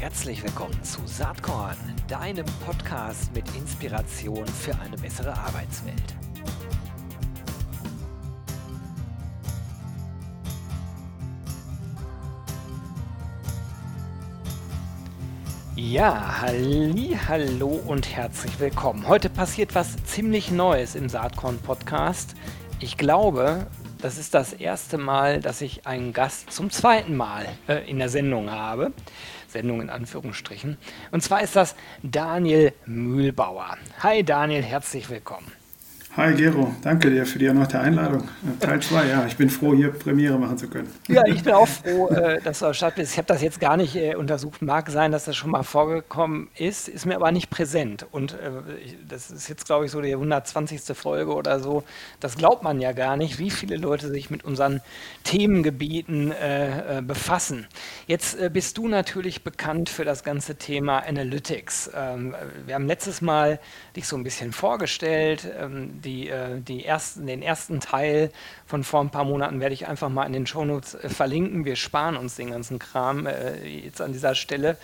Herzlich willkommen zu Saatkorn, deinem Podcast mit Inspiration für eine bessere Arbeitswelt. Ja, halli, hallo und herzlich willkommen. Heute passiert was ziemlich Neues im Saatkorn Podcast. Ich glaube, das ist das erste Mal, dass ich einen Gast zum zweiten Mal äh, in der Sendung habe. Sendung in Anführungsstrichen. Und zwar ist das Daniel Mühlbauer. Hi Daniel, herzlich willkommen. Hi Gero, danke dir für die erneute Einladung. Äh, Teil 2, ja, ich bin froh, hier Premiere machen zu können. Ja, ich bin auch froh, äh, dass du am Start bist. Ich habe das jetzt gar nicht äh, untersucht. Mag sein, dass das schon mal vorgekommen ist, ist mir aber nicht präsent. Und das ist jetzt, glaube ich, so die 120. Folge oder so. Das glaubt man ja gar nicht, wie viele Leute sich mit unseren Themengebieten befassen. Jetzt bist du natürlich bekannt für das ganze Thema Analytics. Ähm, wir haben letztes Mal dich so ein bisschen vorgestellt. Ähm, die, äh, die ersten, den ersten Teil von vor ein paar Monaten werde ich einfach mal in den Shownotes äh, verlinken. Wir sparen uns den ganzen Kram äh, jetzt an dieser Stelle.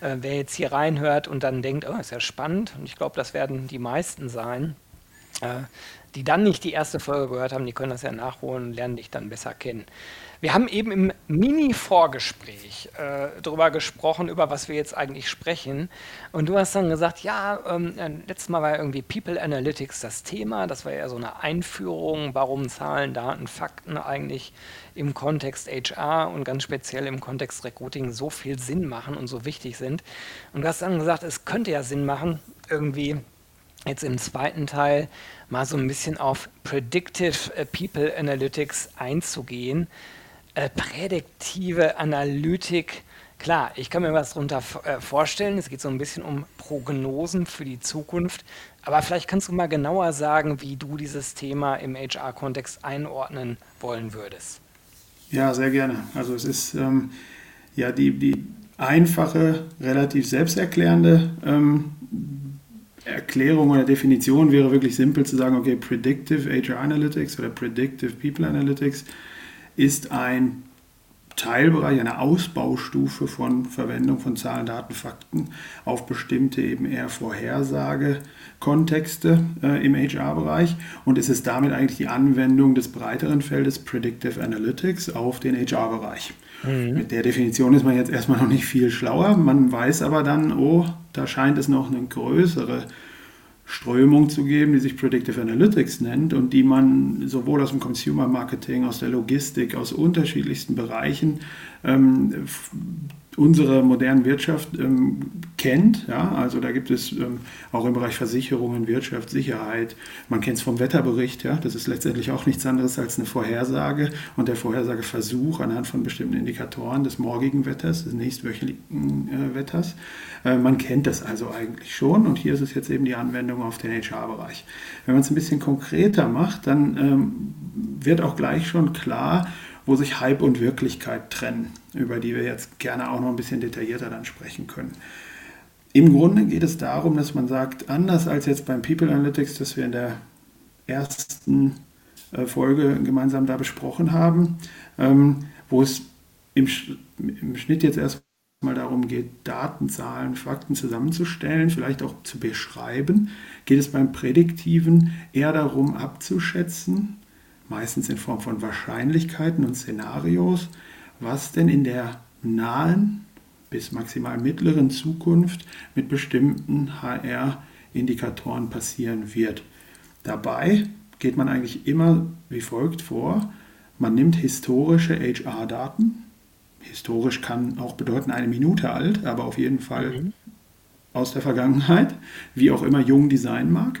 Äh, wer jetzt hier reinhört und dann denkt, oh, ist ja spannend, und ich glaube, das werden die meisten sein, äh, die dann nicht die erste Folge gehört haben, die können das ja nachholen und lernen dich dann besser kennen. Wir haben eben im Mini-Vorgespräch äh, darüber gesprochen, über was wir jetzt eigentlich sprechen. Und du hast dann gesagt, ja, ähm, äh, letztes Mal war irgendwie People Analytics das Thema. Das war ja so eine Einführung, warum Zahlen, Daten, Fakten eigentlich im Kontext HR und ganz speziell im Kontext Recruiting so viel Sinn machen und so wichtig sind. Und du hast dann gesagt, es könnte ja Sinn machen, irgendwie jetzt im zweiten Teil mal so ein bisschen auf Predictive äh, People Analytics einzugehen äh, prädiktive Analytik. Klar, ich kann mir was darunter äh, vorstellen. Es geht so ein bisschen um Prognosen für die Zukunft. Aber vielleicht kannst du mal genauer sagen, wie du dieses Thema im HR-Kontext einordnen wollen würdest. Ja, sehr gerne. Also es ist ähm, ja die, die einfache, relativ selbsterklärende ähm, Erklärung oder Definition wäre wirklich simpel zu sagen, okay, Predictive HR Analytics oder Predictive People Analytics ist ein Teilbereich, eine Ausbaustufe von Verwendung von Zahlen, Daten, Fakten auf bestimmte eben eher Vorhersagekontexte äh, im HR-Bereich und es ist damit eigentlich die Anwendung des breiteren Feldes Predictive Analytics auf den HR-Bereich. Mhm. Mit der Definition ist man jetzt erstmal noch nicht viel schlauer, man weiß aber dann, oh, da scheint es noch eine größere Strömung zu geben, die sich Predictive Analytics nennt und die man sowohl aus dem Consumer Marketing, aus der Logistik, aus unterschiedlichsten Bereichen ähm, unsere modernen Wirtschaft ähm, kennt. Ja? Also da gibt es ähm, auch im Bereich Versicherungen, Wirtschaft, Sicherheit. Man kennt es vom Wetterbericht. Ja? Das ist letztendlich auch nichts anderes als eine Vorhersage und der Vorhersageversuch anhand von bestimmten Indikatoren des morgigen Wetters, des nächstwöchentlichen äh, Wetters. Äh, man kennt das also eigentlich schon und hier ist es jetzt eben die Anwendung auf den HR-Bereich. Wenn man es ein bisschen konkreter macht, dann ähm, wird auch gleich schon klar, wo sich Hype und Wirklichkeit trennen, über die wir jetzt gerne auch noch ein bisschen detaillierter dann sprechen können. Im Grunde geht es darum, dass man sagt, anders als jetzt beim People Analytics, das wir in der ersten äh, Folge gemeinsam da besprochen haben, ähm, wo es im, im Schnitt jetzt erstmal darum geht, Daten, Zahlen, Fakten zusammenzustellen, vielleicht auch zu beschreiben, geht es beim Prädiktiven eher darum abzuschätzen, meistens in Form von Wahrscheinlichkeiten und Szenarios, was denn in der nahen bis maximal mittleren Zukunft mit bestimmten HR-Indikatoren passieren wird. Dabei geht man eigentlich immer wie folgt vor. Man nimmt historische HR-Daten. Historisch kann auch bedeuten eine Minute alt, aber auf jeden Fall mhm. aus der Vergangenheit, wie auch immer jung die sein mag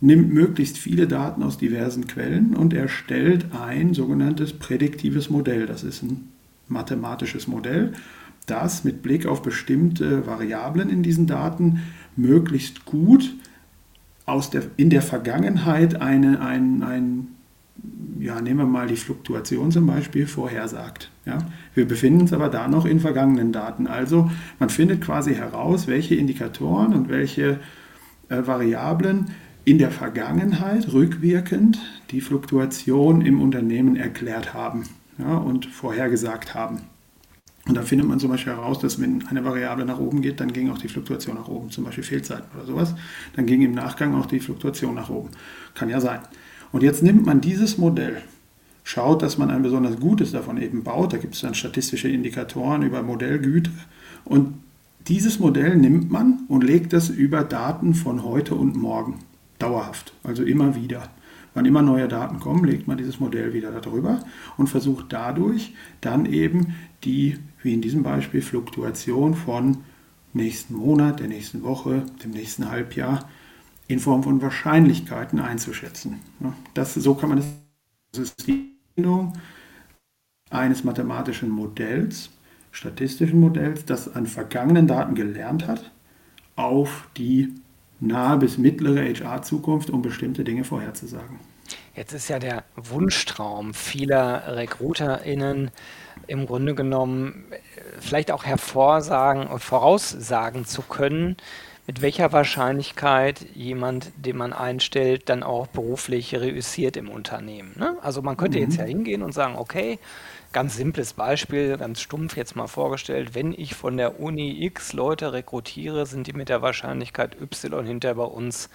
nimmt möglichst viele Daten aus diversen Quellen und erstellt ein sogenanntes prädiktives Modell. Das ist ein mathematisches Modell, das mit Blick auf bestimmte Variablen in diesen Daten möglichst gut aus der, in der Vergangenheit eine, ein, ein, ja, nehmen wir mal die Fluktuation zum Beispiel, vorhersagt. Ja? Wir befinden uns aber da noch in vergangenen Daten. Also man findet quasi heraus, welche Indikatoren und welche äh, Variablen in der Vergangenheit rückwirkend die Fluktuation im Unternehmen erklärt haben ja, und vorhergesagt haben. Und da findet man zum Beispiel heraus, dass wenn eine Variable nach oben geht, dann ging auch die Fluktuation nach oben, zum Beispiel Fehlzeiten oder sowas. Dann ging im Nachgang auch die Fluktuation nach oben. Kann ja sein. Und jetzt nimmt man dieses Modell, schaut, dass man ein besonders gutes davon eben baut. Da gibt es dann statistische Indikatoren über Modellgüte. Und dieses Modell nimmt man und legt es über Daten von heute und morgen. Dauerhaft, also immer wieder. Wann immer neue Daten kommen, legt man dieses Modell wieder darüber und versucht dadurch dann eben die, wie in diesem Beispiel, Fluktuation von nächsten Monat, der nächsten Woche, dem nächsten Halbjahr in Form von Wahrscheinlichkeiten einzuschätzen. Das, so kann man das, das ist die Bindung eines mathematischen Modells, statistischen Modells, das an vergangenen Daten gelernt hat, auf die nahe bis mittlere HR-Zukunft, um bestimmte Dinge vorherzusagen. Jetzt ist ja der Wunschtraum vieler RecruiterInnen im Grunde genommen vielleicht auch hervorsagen und voraussagen zu können, mit welcher Wahrscheinlichkeit jemand, den man einstellt, dann auch beruflich reüssiert im Unternehmen. Ne? Also man könnte mhm. jetzt ja hingehen und sagen, okay, ganz simples Beispiel, ganz stumpf jetzt mal vorgestellt, wenn ich von der Uni X Leute rekrutiere, sind die mit der Wahrscheinlichkeit Y hinter bei uns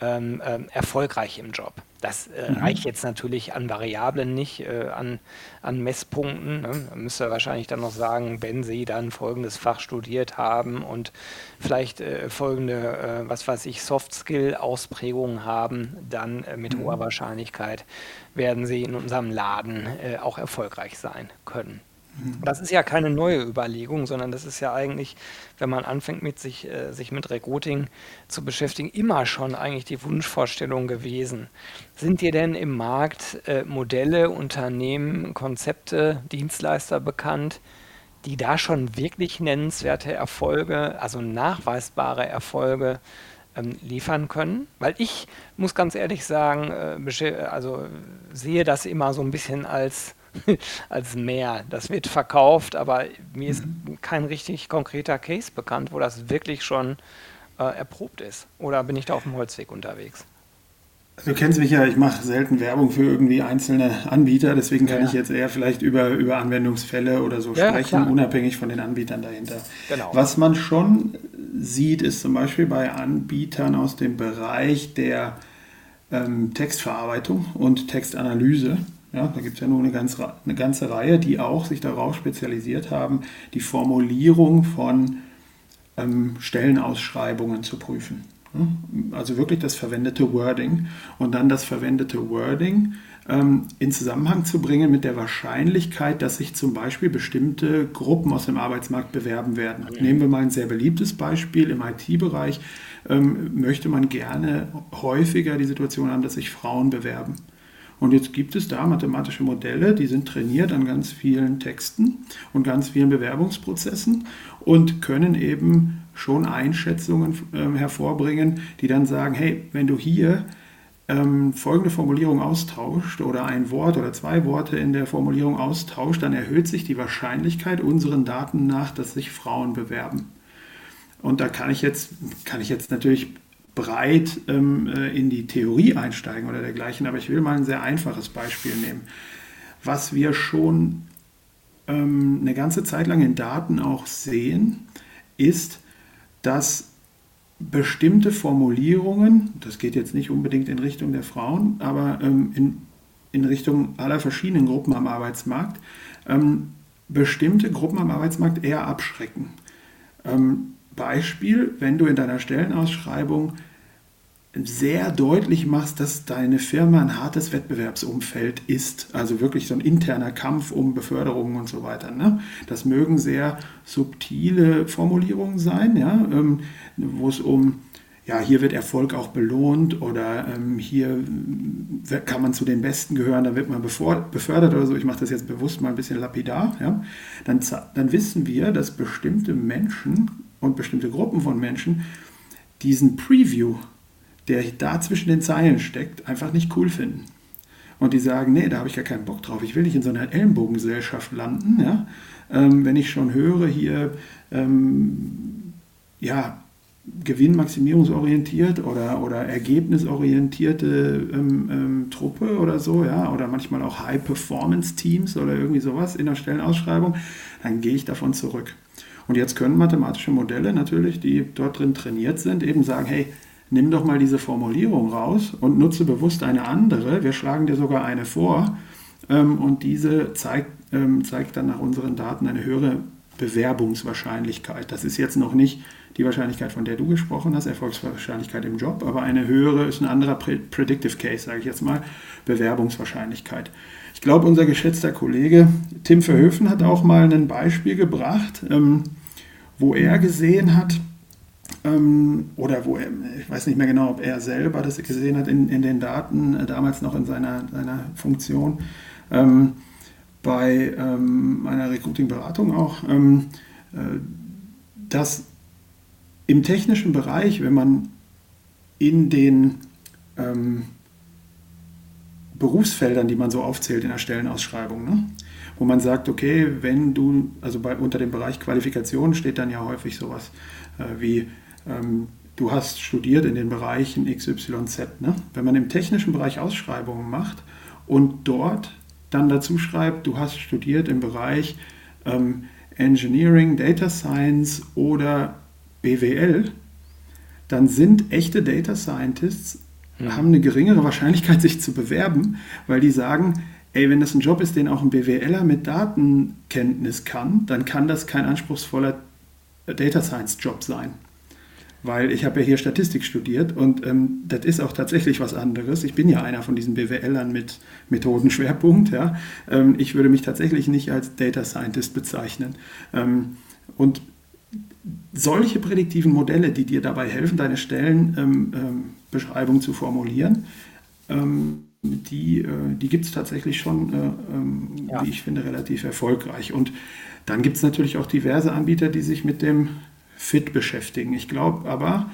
ähm, ähm, erfolgreich im Job. Das äh, mhm. reicht jetzt natürlich an Variablen nicht, äh, an, an Messpunkten. Ne? Da müsst ihr wahrscheinlich dann noch sagen, wenn Sie dann folgendes Fach studiert haben und vielleicht äh, folgende, äh, was weiß ich, Soft-Skill-Ausprägungen haben, dann äh, mit mhm. hoher Wahrscheinlichkeit werden Sie in unserem Laden äh, auch erfolgreich sein können. Das ist ja keine neue Überlegung, sondern das ist ja eigentlich, wenn man anfängt, mit sich, äh, sich mit Recruiting zu beschäftigen, immer schon eigentlich die Wunschvorstellung gewesen. Sind dir denn im Markt äh, Modelle, Unternehmen, Konzepte, Dienstleister bekannt, die da schon wirklich nennenswerte Erfolge, also nachweisbare Erfolge ähm, liefern können? Weil ich muss ganz ehrlich sagen, äh, also sehe das immer so ein bisschen als als mehr. Das wird verkauft, aber mir ist kein richtig konkreter Case bekannt, wo das wirklich schon äh, erprobt ist. Oder bin ich da auf dem Holzweg unterwegs? Du kennst mich ja, ich mache selten Werbung für irgendwie einzelne Anbieter, deswegen kann ja. ich jetzt eher vielleicht über, über Anwendungsfälle oder so ja, sprechen, klar. unabhängig von den Anbietern dahinter. Genau. Was man schon sieht, ist zum Beispiel bei Anbietern aus dem Bereich der ähm, Textverarbeitung und Textanalyse, ja, da gibt es ja nur eine, ganz, eine ganze Reihe, die auch sich darauf spezialisiert haben, die Formulierung von ähm, Stellenausschreibungen zu prüfen. Also wirklich das verwendete Wording und dann das verwendete Wording ähm, in Zusammenhang zu bringen mit der Wahrscheinlichkeit, dass sich zum Beispiel bestimmte Gruppen aus dem Arbeitsmarkt bewerben werden. Nehmen wir mal ein sehr beliebtes Beispiel im IT-Bereich. Ähm, möchte man gerne häufiger die Situation haben, dass sich Frauen bewerben. Und jetzt gibt es da mathematische Modelle, die sind trainiert an ganz vielen Texten und ganz vielen Bewerbungsprozessen und können eben schon Einschätzungen äh, hervorbringen, die dann sagen, hey, wenn du hier ähm, folgende Formulierung austauscht oder ein Wort oder zwei Worte in der Formulierung austauscht, dann erhöht sich die Wahrscheinlichkeit unseren Daten nach, dass sich Frauen bewerben. Und da kann ich jetzt, kann ich jetzt natürlich breit ähm, äh, in die Theorie einsteigen oder dergleichen, aber ich will mal ein sehr einfaches Beispiel nehmen. Was wir schon ähm, eine ganze Zeit lang in Daten auch sehen, ist, dass bestimmte Formulierungen, das geht jetzt nicht unbedingt in Richtung der Frauen, aber ähm, in, in Richtung aller verschiedenen Gruppen am Arbeitsmarkt, ähm, bestimmte Gruppen am Arbeitsmarkt eher abschrecken. Ähm, Beispiel, wenn du in deiner Stellenausschreibung sehr deutlich machst, dass deine Firma ein hartes Wettbewerbsumfeld ist, also wirklich so ein interner Kampf um Beförderungen und so weiter. Ne? Das mögen sehr subtile Formulierungen sein, ja? Ähm, wo es um, ja, hier wird Erfolg auch belohnt oder ähm, hier kann man zu den Besten gehören, da wird man befördert oder so. Ich mache das jetzt bewusst mal ein bisschen lapidar. Ja? Dann, dann wissen wir, dass bestimmte Menschen und bestimmte Gruppen von Menschen diesen Preview, der da zwischen den Zeilen steckt, einfach nicht cool finden. Und die sagen, nee, da habe ich gar keinen Bock drauf. Ich will nicht in so einer Ellenbogengesellschaft landen. Ja? Ähm, wenn ich schon höre hier, ähm, ja, gewinnmaximierungsorientiert oder, oder ergebnisorientierte ähm, ähm, Truppe oder so, ja, oder manchmal auch High-Performance-Teams oder irgendwie sowas in der Stellenausschreibung, dann gehe ich davon zurück. Und jetzt können mathematische Modelle natürlich, die dort drin trainiert sind, eben sagen, hey, nimm doch mal diese Formulierung raus und nutze bewusst eine andere. Wir schlagen dir sogar eine vor ähm, und diese zeigt, ähm, zeigt dann nach unseren Daten eine höhere Bewerbungswahrscheinlichkeit. Das ist jetzt noch nicht die Wahrscheinlichkeit, von der du gesprochen hast, Erfolgswahrscheinlichkeit im Job, aber eine höhere ist ein anderer Predictive Case, sage ich jetzt mal, Bewerbungswahrscheinlichkeit. Ich glaube, unser geschätzter Kollege Tim Verhöfen hat auch mal ein Beispiel gebracht, ähm, wo er gesehen hat, ähm, oder wo er, ich weiß nicht mehr genau, ob er selber das gesehen hat in, in den Daten, äh, damals noch in seiner, seiner Funktion, ähm, bei ähm, einer Recruiting-Beratung auch, ähm, äh, dass im technischen Bereich, wenn man in den ähm, Berufsfeldern, die man so aufzählt in der Stellenausschreibung, ne? Wo man sagt, okay, wenn du, also bei, unter dem Bereich Qualifikation steht dann ja häufig sowas äh, wie, ähm, du hast studiert in den Bereichen XYZ. Ne? Wenn man im technischen Bereich Ausschreibungen macht und dort dann dazu schreibt, du hast studiert im Bereich ähm, Engineering, Data Science oder BWL, dann sind echte Data Scientists, mhm. haben eine geringere Wahrscheinlichkeit, sich zu bewerben, weil die sagen, ey, wenn das ein Job ist, den auch ein BWLer mit Datenkenntnis kann, dann kann das kein anspruchsvoller Data Science Job sein weil ich habe ja hier Statistik studiert und ähm, das ist auch tatsächlich was anderes. Ich bin ja einer von diesen BWLern mit Methodenschwerpunkt. Ja. Ähm, ich würde mich tatsächlich nicht als Data Scientist bezeichnen. Ähm, und solche prädiktiven Modelle, die dir dabei helfen, deine Stellenbeschreibung ähm, ähm, zu formulieren, ähm, die, äh, die gibt es tatsächlich schon, äh, ja. wie ich finde, relativ erfolgreich. Und dann gibt es natürlich auch diverse Anbieter, die sich mit dem fit beschäftigen. Ich glaube aber,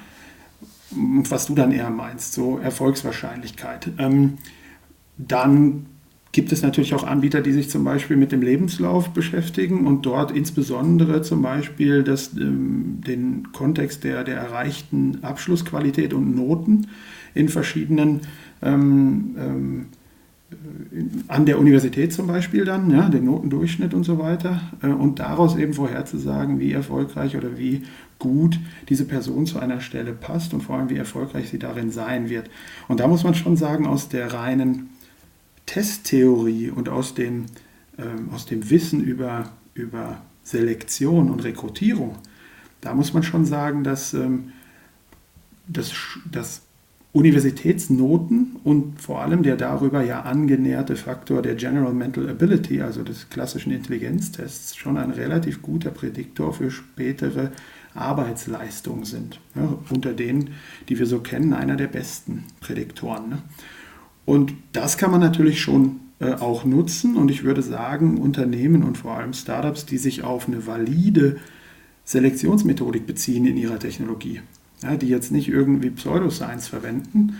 was du dann eher meinst, so Erfolgswahrscheinlichkeit. Ähm, dann gibt es natürlich auch Anbieter, die sich zum Beispiel mit dem Lebenslauf beschäftigen und dort insbesondere zum Beispiel das, ähm, den Kontext der, der erreichten Abschlussqualität und Noten in verschiedenen ähm, ähm, an der Universität zum Beispiel dann, ja, den Notendurchschnitt und so weiter, äh, und daraus eben vorherzusagen, wie erfolgreich oder wie gut diese Person zu einer Stelle passt und vor allem, wie erfolgreich sie darin sein wird. Und da muss man schon sagen, aus der reinen Testtheorie und aus dem, ähm, aus dem Wissen über, über Selektion und Rekrutierung, da muss man schon sagen, dass, ähm, dass, dass Universitätsnoten und vor allem der darüber ja angenäherte Faktor der General Mental Ability, also des klassischen Intelligenztests, schon ein relativ guter Prädiktor für spätere Arbeitsleistung sind. Ja, unter denen, die wir so kennen, einer der besten Prädiktoren. Ne? Und das kann man natürlich schon äh, auch nutzen. Und ich würde sagen, Unternehmen und vor allem Startups, die sich auf eine valide Selektionsmethodik beziehen in ihrer Technologie, ja, die jetzt nicht irgendwie Pseudoscience verwenden,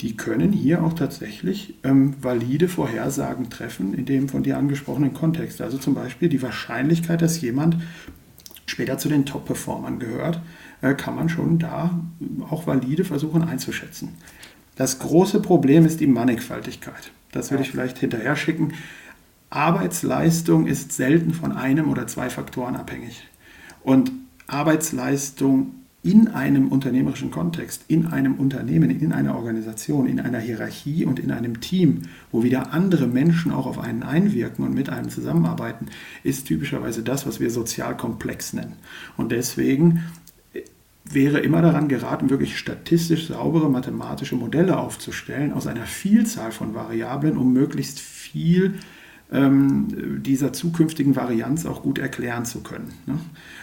die können hier auch tatsächlich ähm, valide Vorhersagen treffen in dem von dir angesprochenen Kontext. Also zum Beispiel die Wahrscheinlichkeit, dass jemand später zu den Top-Performern gehört, äh, kann man schon da auch valide versuchen einzuschätzen. Das große Problem ist die Mannigfaltigkeit. Das würde ich vielleicht hinterher schicken. Arbeitsleistung ist selten von einem oder zwei Faktoren abhängig. Und Arbeitsleistung in einem unternehmerischen Kontext, in einem Unternehmen, in einer Organisation, in einer Hierarchie und in einem Team, wo wieder andere Menschen auch auf einen einwirken und mit einem zusammenarbeiten, ist typischerweise das, was wir sozial komplex nennen. Und deswegen wäre immer daran geraten, wirklich statistisch saubere mathematische Modelle aufzustellen aus einer Vielzahl von Variablen, um möglichst viel ähm, dieser zukünftigen Varianz auch gut erklären zu können. Ne?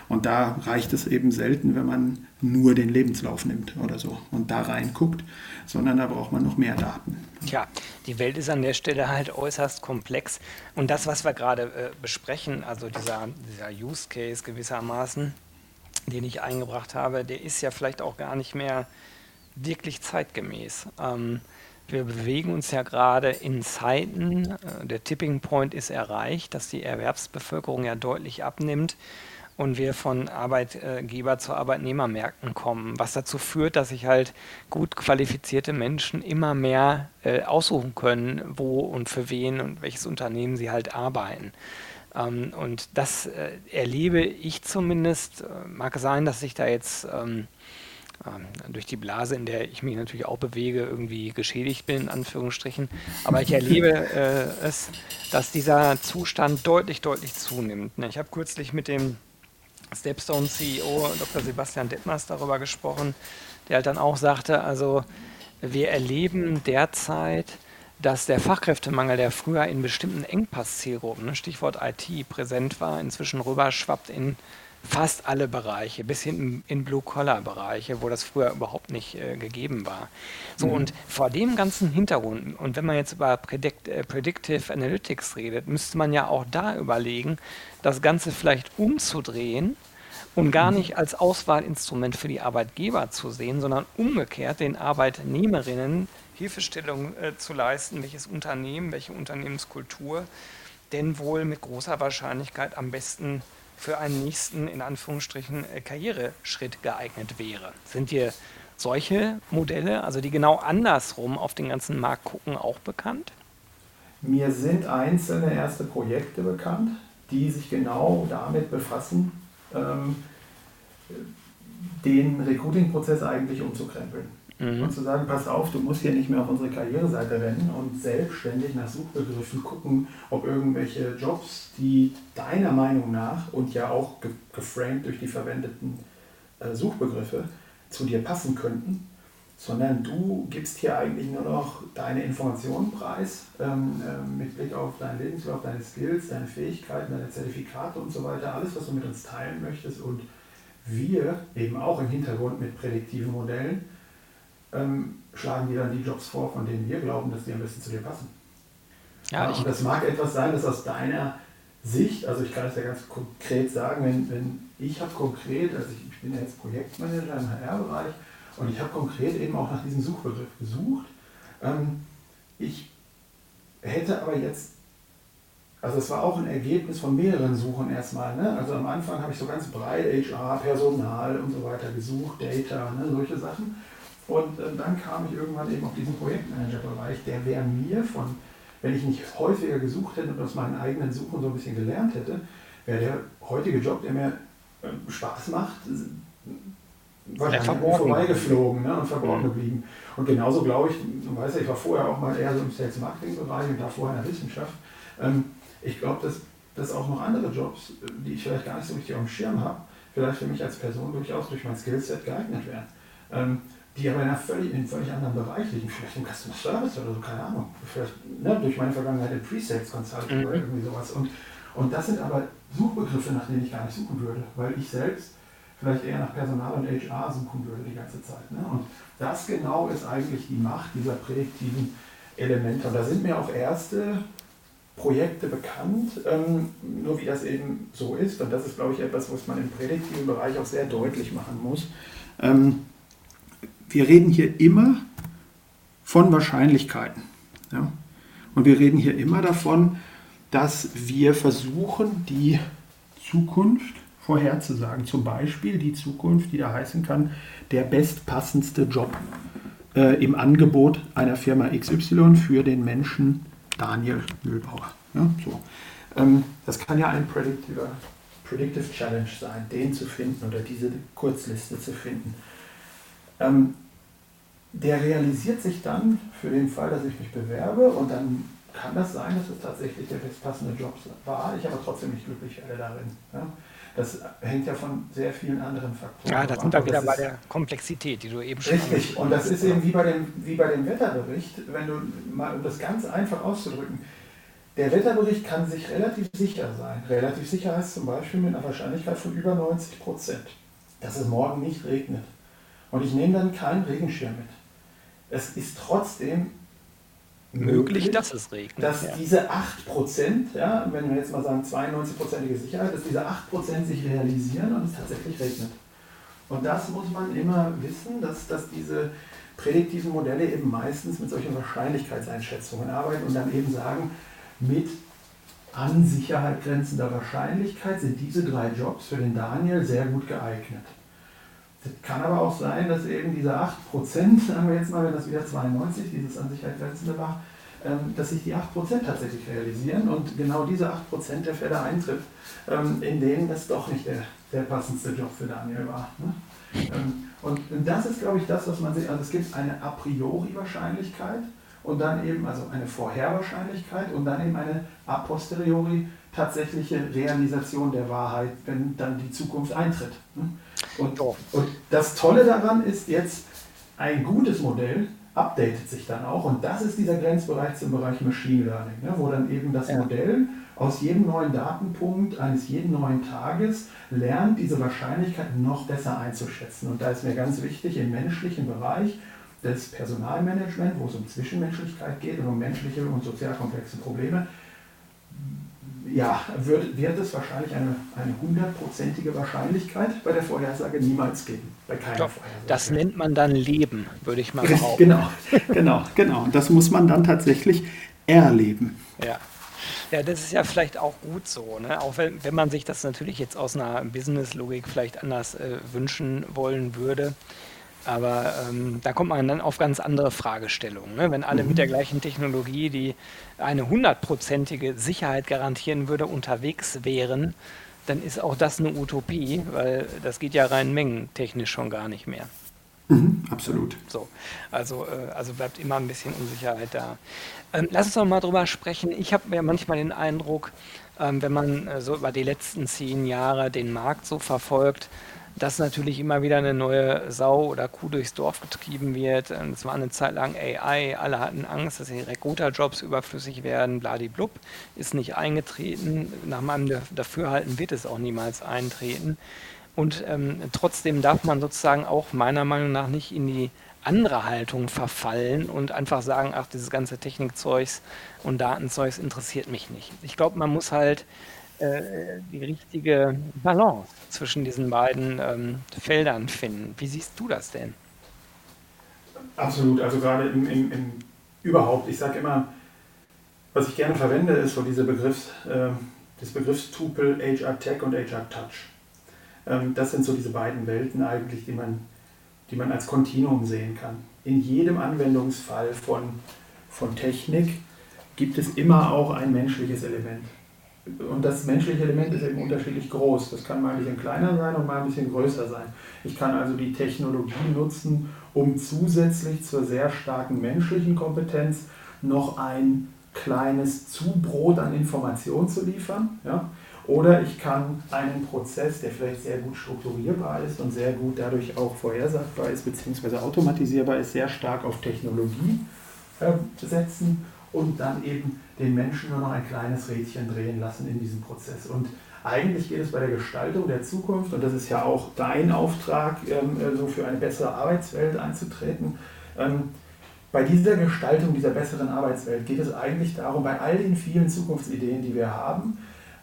Und da reicht es eben selten, wenn man nur den Lebenslauf nimmt oder so und da reinguckt, sondern da braucht man noch mehr Daten. Tja, die Welt ist an der Stelle halt äußerst komplex. Und das, was wir gerade äh, besprechen, also dieser, dieser Use Case gewissermaßen, den ich eingebracht habe, der ist ja vielleicht auch gar nicht mehr wirklich zeitgemäß. Ähm, wir bewegen uns ja gerade in Zeiten, äh, der Tipping Point ist erreicht, dass die Erwerbsbevölkerung ja deutlich abnimmt und wir von Arbeitgeber zu Arbeitnehmermärkten kommen, was dazu führt, dass sich halt gut qualifizierte Menschen immer mehr äh, aussuchen können, wo und für wen und welches Unternehmen sie halt arbeiten. Ähm, und das äh, erlebe ich zumindest. Mag sein, dass sich da jetzt ähm, durch die Blase, in der ich mich natürlich auch bewege, irgendwie geschädigt bin, in Anführungsstrichen. Aber ich erlebe äh, es, dass dieser Zustand deutlich, deutlich zunimmt. Ne? Ich habe kürzlich mit dem Stepstone CEO Dr. Sebastian Detmers darüber gesprochen, der halt dann auch sagte, also wir erleben derzeit, dass der Fachkräftemangel, der früher in bestimmten Engpasszielgruppen, ne, Stichwort IT, präsent war, inzwischen rüberschwappt in fast alle Bereiche, bis hin in Blue-Collar-Bereiche, wo das früher überhaupt nicht äh, gegeben war. So, mhm. und vor dem ganzen Hintergrund, und wenn man jetzt über Predict, äh, Predictive Analytics redet, müsste man ja auch da überlegen, das Ganze vielleicht umzudrehen und gar mhm. nicht als Auswahlinstrument für die Arbeitgeber zu sehen, sondern umgekehrt den Arbeitnehmerinnen Hilfestellung äh, zu leisten, welches Unternehmen, welche Unternehmenskultur denn wohl mit großer Wahrscheinlichkeit am besten für einen nächsten, in Anführungsstrichen, äh, Karriereschritt geeignet wäre. Sind dir solche Modelle, also die genau andersrum auf den ganzen Markt gucken, auch bekannt? Mir sind einzelne erste Projekte bekannt, die sich genau damit befassen, ähm, den Recruiting-Prozess eigentlich umzukrempeln. Mhm. Und zu sagen, pass auf, du musst hier nicht mehr auf unsere Karriereseite rennen und selbstständig nach Suchbegriffen gucken, ob irgendwelche Jobs, die deiner Meinung nach und ja auch ge geframed durch die verwendeten äh, Suchbegriffe zu dir passen könnten, sondern du gibst hier eigentlich nur noch deine Informationen preis, ähm, äh, mit Blick auf deinen Lebenslauf, deine Skills, deine Fähigkeiten, deine Zertifikate und so weiter, alles, was du mit uns teilen möchtest und wir eben auch im Hintergrund mit prädiktiven Modellen ähm, schlagen dir dann die Jobs vor, von denen wir glauben, dass die am besten zu dir passen. Ja, und das mag etwas sein, das aus deiner Sicht, also ich kann es ja ganz konkret sagen, wenn, wenn ich habe konkret, also ich, ich, bin ja jetzt Projektmanager im HR-Bereich und ich habe konkret eben auch nach diesem Suchbegriff gesucht. Ähm, ich hätte aber jetzt, also es war auch ein Ergebnis von mehreren Suchen erstmal. Ne? Also am Anfang habe ich so ganz breit HR, Personal und so weiter gesucht, Data, ne? solche Sachen. Und äh, dann kam ich irgendwann eben auf diesen Projektmanager-Bereich, der wäre mir von, wenn ich nicht häufiger gesucht hätte und aus meinen eigenen Suchen so ein bisschen gelernt hätte, wäre der heutige Job, der mir äh, Spaß macht, wahrscheinlich vorbeigeflogen ne, und verborgen mhm. geblieben. Und genauso glaube ich, du weißt ja, ich war vorher auch mal eher so im Sales-Marketing-Bereich und da vorher in der Wissenschaft. Ähm, ich glaube, dass, dass auch noch andere Jobs, die ich vielleicht gar nicht so richtig auf dem Schirm habe, vielleicht für mich als Person durchaus durch mein Skillset geeignet wären. Ähm, die aber in, einer völlig, in einem völlig anderen Bereich liegen, vielleicht im Customer Service oder so, keine Ahnung, vielleicht ne, durch meine Vergangenheit im Pre-Sales Consulting mhm. oder irgendwie sowas. Und, und das sind aber Suchbegriffe, nach denen ich gar nicht suchen würde, weil ich selbst vielleicht eher nach Personal und HR suchen würde die ganze Zeit. Ne? Und das genau ist eigentlich die Macht dieser prädiktiven Elemente. Und da sind mir auch erste Projekte bekannt, ähm, nur wie das eben so ist. Und das ist, glaube ich, etwas, was man im prädiktiven Bereich auch sehr deutlich machen muss. Ähm, wir reden hier immer von Wahrscheinlichkeiten. Ja? Und wir reden hier immer davon, dass wir versuchen, die Zukunft vorherzusagen. Zum Beispiel die Zukunft, die da heißen kann, der bestpassendste Job äh, im Angebot einer Firma XY für den Menschen Daniel Mühlbauer. Ja, so. ähm, das kann ja ein Predictive, Predictive Challenge sein, den zu finden oder diese Kurzliste zu finden. Ähm, der realisiert sich dann für den Fall, dass ich mich bewerbe und dann kann das sein, dass es tatsächlich der bestpassende Job war, ich aber trotzdem nicht glücklich werde darin. Ja? Das hängt ja von sehr vielen anderen Faktoren ab. Ja, da sind wir wieder bei der Komplexität, die du eben schon Richtig, und das ist eben wie bei, dem, wie bei dem Wetterbericht, wenn du mal, um das ganz einfach auszudrücken, der Wetterbericht kann sich relativ sicher sein. Relativ sicher heißt zum Beispiel mit einer Wahrscheinlichkeit von über 90 Prozent, dass es morgen nicht regnet. Und ich nehme dann keinen Regenschirm mit. Es ist trotzdem möglich, dass es regnet. Dass ja. diese 8%, ja, wenn wir jetzt mal sagen 92%ige Sicherheit, dass diese 8% sich realisieren und es tatsächlich regnet. Und das muss man immer wissen, dass, dass diese prädiktiven Modelle eben meistens mit solchen Wahrscheinlichkeitseinschätzungen arbeiten und dann eben sagen, mit an Sicherheit grenzender Wahrscheinlichkeit sind diese drei Jobs für den Daniel sehr gut geeignet. Kann aber auch sein, dass eben diese 8%, sagen wir jetzt mal, wenn das wieder 92, dieses an Sicherheit grenzende war, ähm, dass sich die 8% tatsächlich realisieren und genau diese 8% der Fälle eintritt, ähm, in denen das doch nicht der, der passendste Job für Daniel war. Ne? Ähm, und das ist, glaube ich, das, was man sieht. Also es gibt eine a priori Wahrscheinlichkeit und dann eben, also eine Vorherwahrscheinlichkeit und dann eben eine a posteriori tatsächliche Realisation der Wahrheit, wenn dann die Zukunft eintritt. Und, und das Tolle daran ist jetzt, ein gutes Modell updatet sich dann auch und das ist dieser Grenzbereich zum Bereich Machine Learning, ne, wo dann eben das ja. Modell aus jedem neuen Datenpunkt eines jeden neuen Tages lernt, diese Wahrscheinlichkeit noch besser einzuschätzen. Und da ist mir ganz wichtig, im menschlichen Bereich des Personalmanagement, wo es um Zwischenmenschlichkeit geht und um menschliche und sozial komplexe Probleme, ja, wird, wird es wahrscheinlich eine, eine hundertprozentige Wahrscheinlichkeit bei der Vorhersage niemals geben. Bei keiner Doch, Vorhersage. Das nennt man dann Leben, würde ich mal behaupten. Genau, genau, genau. Und das muss man dann tatsächlich erleben. Ja. Ja, das ist ja vielleicht auch gut so, ne? auch wenn, wenn man sich das natürlich jetzt aus einer Business-Logik vielleicht anders äh, wünschen wollen würde. Aber ähm, da kommt man dann auf ganz andere Fragestellungen. Ne? Wenn alle mhm. mit der gleichen Technologie, die eine hundertprozentige Sicherheit garantieren würde, unterwegs wären, dann ist auch das eine Utopie, weil das geht ja rein mengentechnisch schon gar nicht mehr. Mhm, absolut. So, also, äh, also bleibt immer ein bisschen Unsicherheit da. Ähm, lass uns doch mal drüber sprechen. Ich habe ja manchmal den Eindruck, ähm, wenn man äh, so über die letzten zehn Jahre den Markt so verfolgt, dass natürlich immer wieder eine neue Sau oder Kuh durchs Dorf getrieben wird. Es war eine Zeit lang AI, alle hatten Angst, dass die Recruiter-Jobs überflüssig werden, bladiblub, ist nicht eingetreten. Nach meinem Dafürhalten wird es auch niemals eintreten. Und ähm, trotzdem darf man sozusagen auch meiner Meinung nach nicht in die andere Haltung verfallen und einfach sagen, ach, dieses ganze Technikzeugs und Datenzeugs interessiert mich nicht. Ich glaube, man muss halt die richtige Balance zwischen diesen beiden ähm, Feldern finden. Wie siehst du das denn? Absolut, also gerade im, im, im überhaupt, ich sage immer, was ich gerne verwende, ist so diese Begriffs, äh, das Begriffstupel HR Tech und HR Touch. Ähm, das sind so diese beiden Welten eigentlich, die man, die man als Kontinuum sehen kann. In jedem Anwendungsfall von, von Technik gibt es immer auch ein menschliches Element. Und das menschliche Element ist eben unterschiedlich groß. Das kann mal ein bisschen kleiner sein und mal ein bisschen größer sein. Ich kann also die Technologie nutzen, um zusätzlich zur sehr starken menschlichen Kompetenz noch ein kleines Zubrot an Informationen zu liefern. Ja? Oder ich kann einen Prozess, der vielleicht sehr gut strukturierbar ist und sehr gut dadurch auch vorhersagbar ist, beziehungsweise automatisierbar ist, sehr stark auf Technologie äh, setzen und dann eben den Menschen nur noch ein kleines Rädchen drehen lassen in diesem Prozess. Und eigentlich geht es bei der Gestaltung der Zukunft, und das ist ja auch dein Auftrag, ähm, äh, so für eine bessere Arbeitswelt einzutreten, ähm, bei dieser Gestaltung dieser besseren Arbeitswelt geht es eigentlich darum, bei all den vielen Zukunftsideen, die wir haben,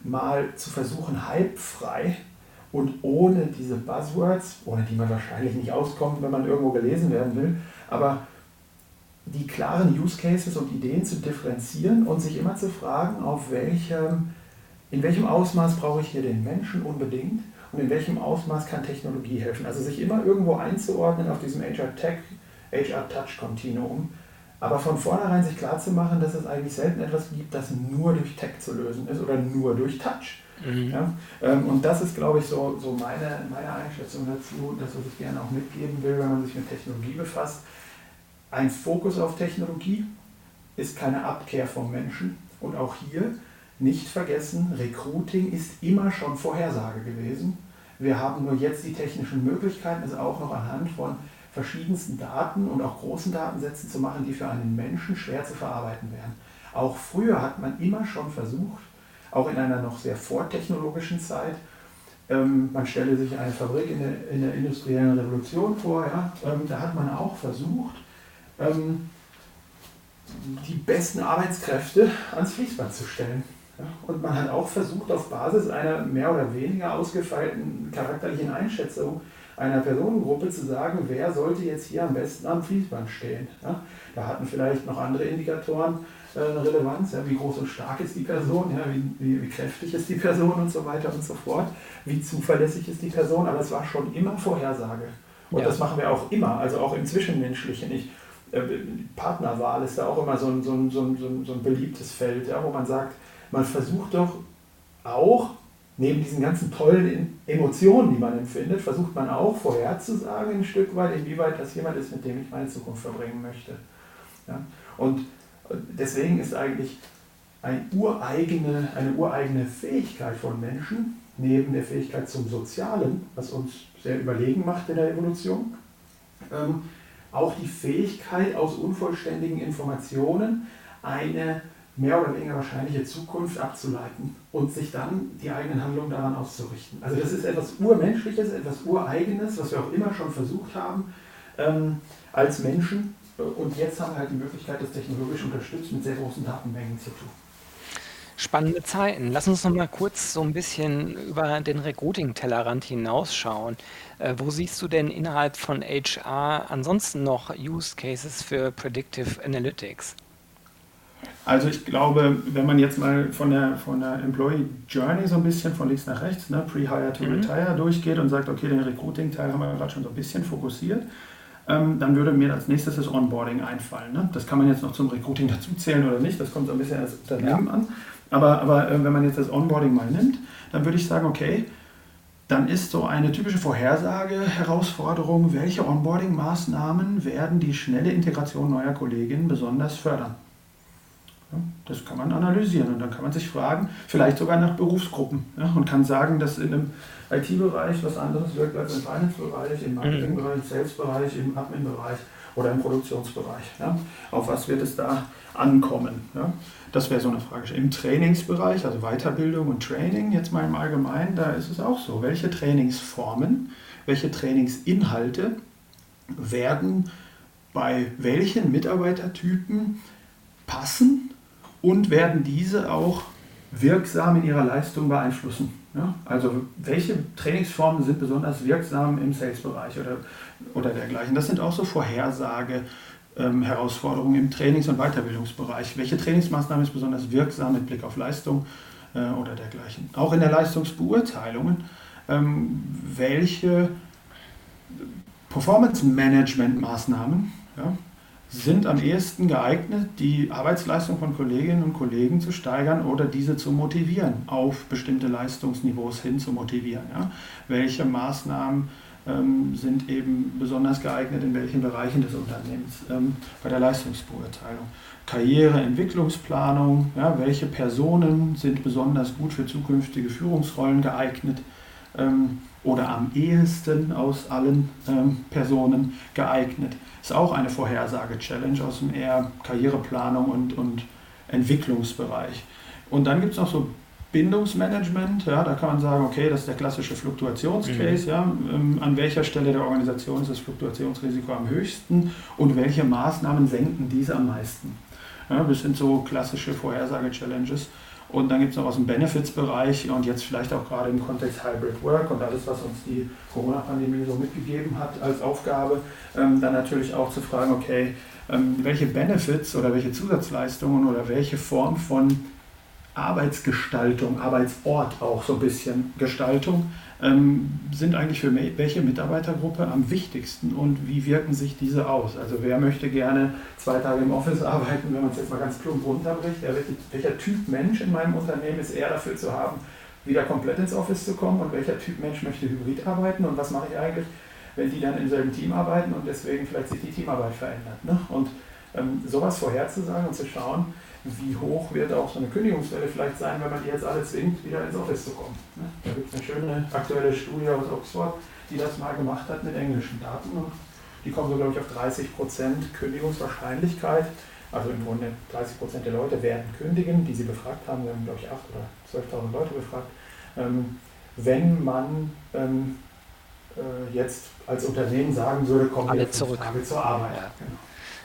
mal zu versuchen, hypefrei und ohne diese Buzzwords, ohne die man wahrscheinlich nicht auskommt, wenn man irgendwo gelesen werden will, aber die klaren Use Cases und Ideen zu differenzieren und sich immer zu fragen, auf welchem, in welchem Ausmaß brauche ich hier den Menschen unbedingt und in welchem Ausmaß kann Technologie helfen. Also sich immer irgendwo einzuordnen auf diesem HR Tech, HR Touch Continuum, aber von vornherein sich klarzumachen, dass es eigentlich selten etwas gibt, das nur durch Tech zu lösen ist oder nur durch Touch. Mhm. Ja? Ähm, und das ist, glaube ich, so, so meine, meine Einschätzung dazu, das, was ich gerne auch mitgeben will, wenn man sich mit Technologie befasst ein Fokus auf Technologie ist keine Abkehr vom Menschen. Und auch hier nicht vergessen, Recruiting ist immer schon Vorhersage gewesen. Wir haben nur jetzt die technischen Möglichkeiten, es auch noch anhand von verschiedensten Daten und auch großen Datensätzen zu machen, die für einen Menschen schwer zu verarbeiten wären. Auch früher hat man immer schon versucht, auch in einer noch sehr vortechnologischen Zeit, ähm, man stelle sich eine Fabrik in der, in der industriellen Revolution vor, ja, ähm, da hat man auch versucht, ähm, die besten Arbeitskräfte ans Fließband zu stellen. Ja, und man hat auch versucht, auf Basis einer mehr oder weniger ausgefeilten charakterlichen Einschätzung einer Personengruppe zu sagen, wer sollte jetzt hier am besten am Fließband stehen. Ja, da hatten vielleicht noch andere Indikatoren äh, eine Relevanz. Ja, wie groß und stark ist die Person, ja, wie, wie, wie, kräftig ist die Person und so weiter und so fort. Wie zuverlässig ist die Person, aber es war schon immer Vorhersage. Und das machen wir auch immer, also auch im Zwischenmenschlichen. Ich, Partnerwahl ist da auch immer so ein, so ein, so ein, so ein beliebtes Feld, ja, wo man sagt, man versucht doch auch, neben diesen ganzen tollen Emotionen, die man empfindet, versucht man auch vorherzusagen ein Stück weit, inwieweit das jemand ist, mit dem ich meine Zukunft verbringen möchte. Ja? Und deswegen ist eigentlich eine ureigene, eine ureigene Fähigkeit von Menschen, neben der Fähigkeit zum Sozialen, was uns sehr überlegen macht in der Evolution, ähm, auch die Fähigkeit, aus unvollständigen Informationen eine mehr oder weniger wahrscheinliche Zukunft abzuleiten und sich dann die eigenen Handlungen daran auszurichten. Also das ist etwas Urmenschliches, etwas Ureigenes, was wir auch immer schon versucht haben ähm, als Menschen. Und jetzt haben wir halt die Möglichkeit, das technologisch unterstützt mit sehr großen Datenmengen zu tun. Spannende Zeiten. Lass uns noch mal kurz so ein bisschen über den Recruiting-Tellerrand hinausschauen. Äh, wo siehst du denn innerhalb von HR ansonsten noch Use Cases für Predictive Analytics? Also ich glaube, wenn man jetzt mal von der, von der Employee Journey so ein bisschen von links nach rechts, ne, Pre-Hire to mhm. Retire durchgeht und sagt, okay, den Recruiting-Teil haben wir gerade schon so ein bisschen fokussiert, ähm, dann würde mir als nächstes das Onboarding einfallen. Ne? Das kann man jetzt noch zum Recruiting dazuzählen oder nicht, das kommt so ein bisschen als Unternehmen ja. an. Aber, aber äh, wenn man jetzt das Onboarding mal nimmt, dann würde ich sagen, okay, dann ist so eine typische Vorhersage, Herausforderung, welche Onboarding-Maßnahmen werden die schnelle Integration neuer Kolleginnen besonders fördern. Das kann man analysieren und dann kann man sich fragen, vielleicht sogar nach Berufsgruppen ja, und kann sagen, dass in einem IT-Bereich was anderes wirkt als im Finance-Bereich, im Marketing-Bereich, im Sales-Bereich, im Admin-Bereich oder im Produktionsbereich. Ja. Auf was wird es da ankommen? Ja. Das wäre so eine Frage. Im Trainingsbereich, also Weiterbildung und Training, jetzt mal im Allgemeinen, da ist es auch so. Welche Trainingsformen, welche Trainingsinhalte werden bei welchen Mitarbeitertypen passen und werden diese auch wirksam in ihrer Leistung beeinflussen. Ja? Also welche Trainingsformen sind besonders wirksam im Sales-Bereich oder, oder dergleichen. Das sind auch so Vorhersage. Ähm, Herausforderungen im Trainings- und Weiterbildungsbereich. Welche Trainingsmaßnahme ist besonders wirksam mit Blick auf Leistung äh, oder dergleichen? Auch in der Leistungsbeurteilungen, ähm, welche Performance-Management-Maßnahmen ja, sind am ehesten geeignet, die Arbeitsleistung von Kolleginnen und Kollegen zu steigern oder diese zu motivieren, auf bestimmte Leistungsniveaus hin zu motivieren. Ja? Welche Maßnahmen ähm, sind eben besonders geeignet in welchen Bereichen des Unternehmens ähm, bei der Leistungsbeurteilung? Karriereentwicklungsplanung, ja, welche Personen sind besonders gut für zukünftige Führungsrollen geeignet? Ähm, oder am ehesten aus allen ähm, Personen geeignet. Ist auch eine Vorhersage-Challenge aus dem eher Karriereplanung und, und Entwicklungsbereich. Und dann gibt es noch so Bindungsmanagement, ja, da kann man sagen, okay, das ist der klassische Fluktuationscase, mhm. ja, ähm, an welcher Stelle der Organisation ist das Fluktuationsrisiko am höchsten und welche Maßnahmen senken diese am meisten. Ja, das sind so klassische Vorhersage-Challenges. Und dann gibt es noch aus dem Benefits-Bereich und jetzt vielleicht auch gerade im Kontext Hybrid Work und alles, was uns die Corona-Pandemie so mitgegeben hat als Aufgabe, ähm, dann natürlich auch zu fragen, okay, ähm, welche Benefits oder welche Zusatzleistungen oder welche Form von Arbeitsgestaltung, Arbeitsort auch so ein bisschen Gestaltung sind eigentlich für welche Mitarbeitergruppe am wichtigsten und wie wirken sich diese aus? Also wer möchte gerne zwei Tage im Office arbeiten, wenn man es jetzt mal ganz plump runterbricht? Welcher Typ Mensch in meinem Unternehmen ist eher dafür zu haben, wieder komplett ins Office zu kommen und welcher Typ Mensch möchte hybrid arbeiten und was mache ich eigentlich, wenn die dann im selben Team arbeiten und deswegen vielleicht sich die Teamarbeit verändert. Ne? Und ähm, sowas vorherzusagen und zu schauen, wie hoch wird auch so eine Kündigungswelle vielleicht sein, wenn man die jetzt alle zwingt, wieder ins Office zu kommen. Ne? Da gibt es eine schöne aktuelle Studie aus Oxford, die das mal gemacht hat mit englischen Daten und die kommen so, glaube ich, auf 30% Kündigungswahrscheinlichkeit. Also im Grunde 30% der Leute werden kündigen, die sie befragt haben. Wir haben, glaube ich, 8.000 oder 12.000 Leute befragt. Ähm, wenn man ähm, äh, jetzt als Unternehmen sagen würde, kommen wir zurück Tage zur Arbeit. Ja. Genau.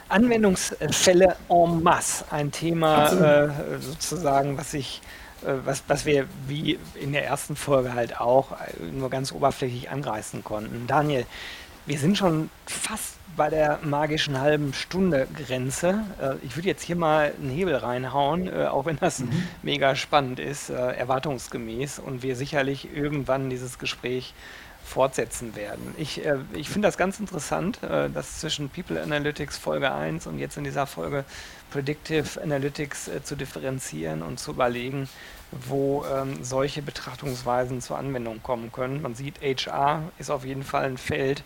Anwendungsfälle en masse, ein Thema äh, sozusagen, was ich äh, was, was wir wie in der ersten Folge halt auch äh, nur ganz oberflächlich angreifen konnten. Daniel, Wir sind schon fast bei der magischen halben Stunde Grenze. Äh, ich würde jetzt hier mal einen Hebel reinhauen, auch wenn das mhm. mega spannend ist, erwartungsgemäß und wir sicherlich irgendwann dieses Gespräch fortsetzen werden. Ich, äh, ich finde das ganz interessant, äh, das zwischen People Analytics Folge 1 und jetzt in dieser Folge Predictive Analytics äh, zu differenzieren und zu überlegen, wo ähm, solche Betrachtungsweisen zur Anwendung kommen können. Man sieht, HR ist auf jeden Fall ein Feld,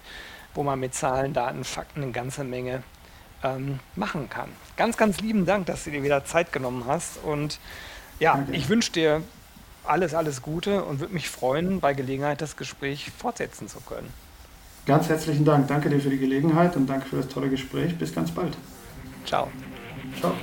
wo man mit Zahlen, Daten, Fakten eine ganze Menge ähm, machen kann. Ganz, ganz lieben Dank, dass du dir wieder Zeit genommen hast und ja, okay. ich wünsche dir alles, alles Gute und würde mich freuen, bei Gelegenheit das Gespräch fortsetzen zu können. Ganz herzlichen Dank. Danke dir für die Gelegenheit und danke für das tolle Gespräch. Bis ganz bald. Ciao. Ciao.